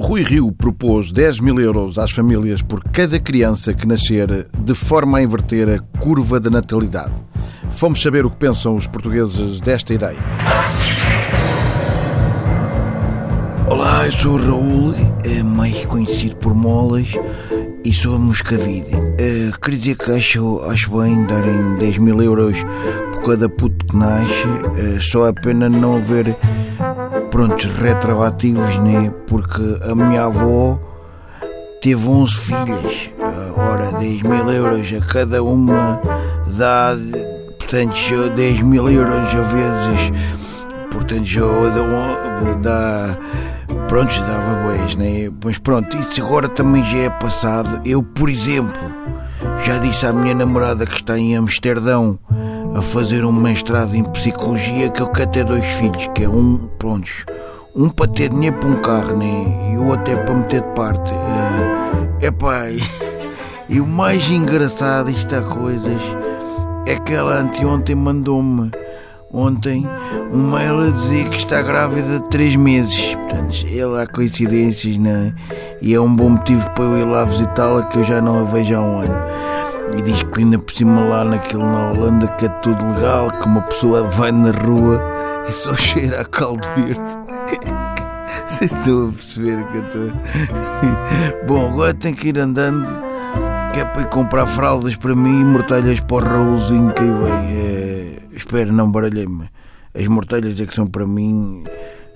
Rui Rio propôs 10 mil euros às famílias por cada criança que nascer, de forma a inverter a curva da natalidade. Fomos saber o que pensam os portugueses desta ideia. Olá, eu sou o Raul, é mais conhecido por Molas, e sou a Moscavide. Uh, queria dizer que acho, acho bem darem 10 mil euros por cada puto que nasce, uh, só a pena não haver prontos retroativos, né? Porque a minha avó teve 11 filhas. Ora, 10 mil euros a cada uma dá, portanto, 10 mil euros a vezes, portanto, dá, pronto, dava boés, né? Mas pronto, isso agora também já é passado. Eu, por exemplo, já disse à minha namorada que está em Amsterdão a fazer um mestrado em psicologia que eu quero ter dois filhos, que é um, prontos, um para ter dinheiro para um carro, né? E o outro é para meter de parte. É uh, pai. E o mais engraçado está coisas é que ela anteontem mandou-me ontem um mail a dizer que está grávida de 3 meses. Portanto, ela há coincidências, né? E é um bom motivo para eu ir lá visitá-la que eu já não a vejo há um ano. E diz que ainda por cima lá naquele na Holanda que é tudo legal, que uma pessoa vai na rua e só cheira a caldo verde. Vocês estão a perceber que eu estou. Bom, agora tenho que ir andando, que é para ir comprar fraldas para mim e mortalhas para o Raulzinho que aí vem. É... Espero, não baralhei-me. As mortalhas é que são para mim.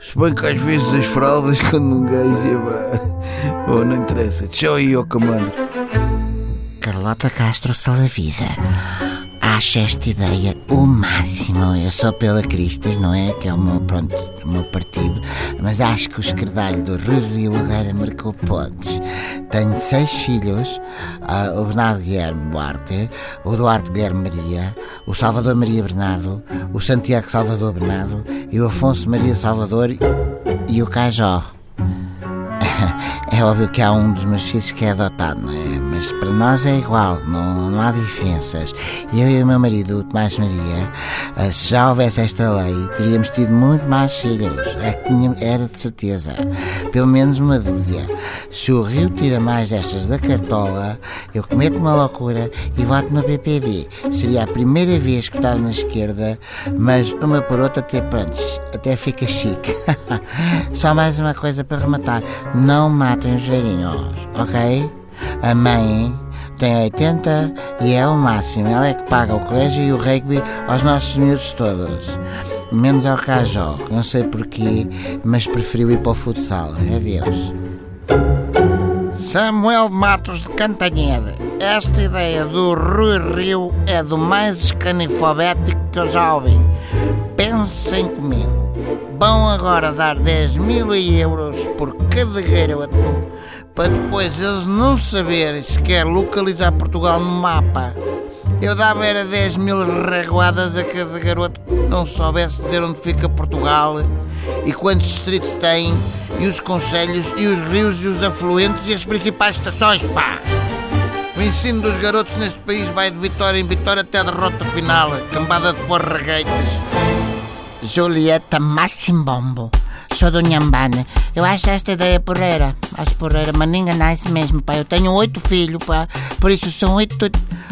Se bem que às vezes as fraldas, quando um gajo. É... Oh, não interessa. Tchau aí, ó camano. Carlota Castro Salavisa. Acho esta ideia o máximo. Eu sou pela Cristas, não é? Que é o meu, pronto, o meu partido. Mas acho que o escredalho do Rio Rio agora marcou pontos. Tenho seis filhos: uh, o Bernardo Guilherme Duarte, o Duarte Guilherme Maria, o Salvador Maria Bernardo, o Santiago Salvador Bernardo e o Afonso Maria Salvador e o Cajó. É óbvio que há um dos meus filhos que é adotado, não é? Mas para nós é igual, não, não há diferenças. Eu e o meu marido, o Tomás Maria, eh, se já houvesse esta lei, teríamos tido muito mais filhos. É era de certeza. Pelo menos uma dúzia. Se o Rio tira mais destas da cartola, eu cometo uma loucura e voto no PPD. Seria a primeira vez que estás na esquerda, mas uma por outra até pronto, até fica chique. Só mais uma coisa para rematar. Não matem os ok? A mãe tem 80 e é o máximo. Ela é que paga o colégio e o rugby aos nossos miúdos todos. Menos ao Cajó, não sei porquê, mas preferiu ir para o futsal. Adeus. Samuel Matos de Cantanhede. Esta ideia do Rui Rio é do mais escanifobético que eu já ouvi. Pensem comigo. Vão agora dar 10 mil euros por cada garoto para depois eles não saberem sequer localizar Portugal no mapa. Eu dava era 10 mil reguadas a cada garoto que não soubesse dizer onde fica Portugal e quantos distritos tem, e os conselhos, e os rios, e os afluentes e as principais estações, pá! O ensino dos garotos neste país vai de vitória em vitória até a derrota final, cambada de porragueitas. Julieta Massimbombo. Sou do Nhambane. Eu acho esta ideia porreira. Acho porreira, mas ninguém nasce mesmo, pá. Eu tenho oito filhos, pá. Por isso são oito,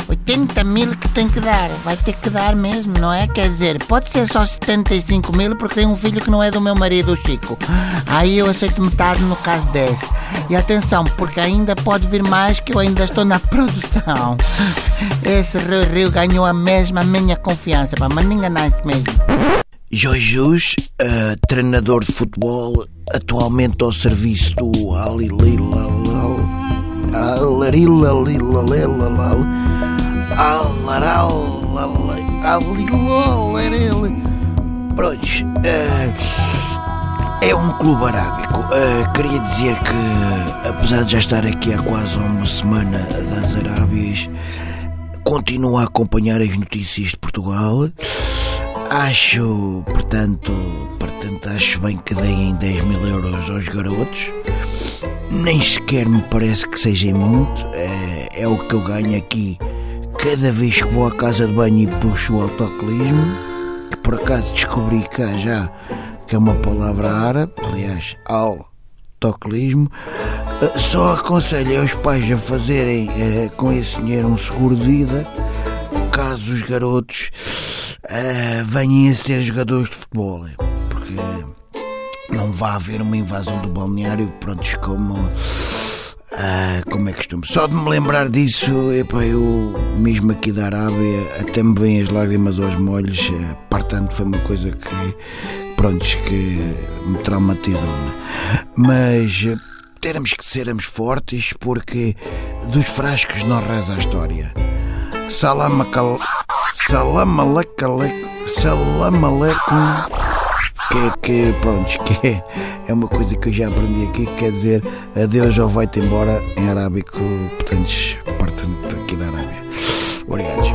80 mil que tem que dar. Vai ter que dar mesmo, não é? Quer dizer, pode ser só 75 mil porque tem um filho que não é do meu marido, o Chico. Aí eu aceito metade no caso desse. E atenção, porque ainda pode vir mais que eu ainda estou na produção. Esse Rio Rio ganhou a mesma minha confiança, pá. Mas ninguém nasce mesmo. Jorge Jesus, uh, treinador de futebol, atualmente ao serviço do Alililalal. Alarilalilalalalal. Alarilalalalalal. Prontos. Uh, é um clube arábico. Uh, queria dizer que, apesar de já estar aqui há quase uma semana das Arábias, continuo a acompanhar as notícias de Portugal. Acho, portanto, portanto, acho bem que deem 10 mil euros aos garotos. Nem sequer me parece que seja muito. É, é o que eu ganho aqui cada vez que vou à casa de banho e puxo o autocolismo. Que por acaso descobri cá já que é uma palavra árabe. Aliás, al autocolismo. Só aconselho aos pais a fazerem uh, com esse dinheiro um seguro de vida, caso os garotos uh, venham a ser jogadores de futebol. Porque não vai haver uma invasão do balneário, prontos, como. Ah, como é costume. Só de me lembrar disso, epá, eu mesmo aqui da Arábia, até me vêm as lágrimas aos molhos, portanto foi uma coisa que, prontos, que me traumatizou. Mas teremos que sermos fortes porque dos frascos não reza a história. Salam aleikum. Salam aleikum. Salam aleikum que, que pronto, que é uma coisa que eu já aprendi aqui, que quer dizer adeus ou vai-te embora em arábico, portanto, portanto aqui da Arábia. Obrigado.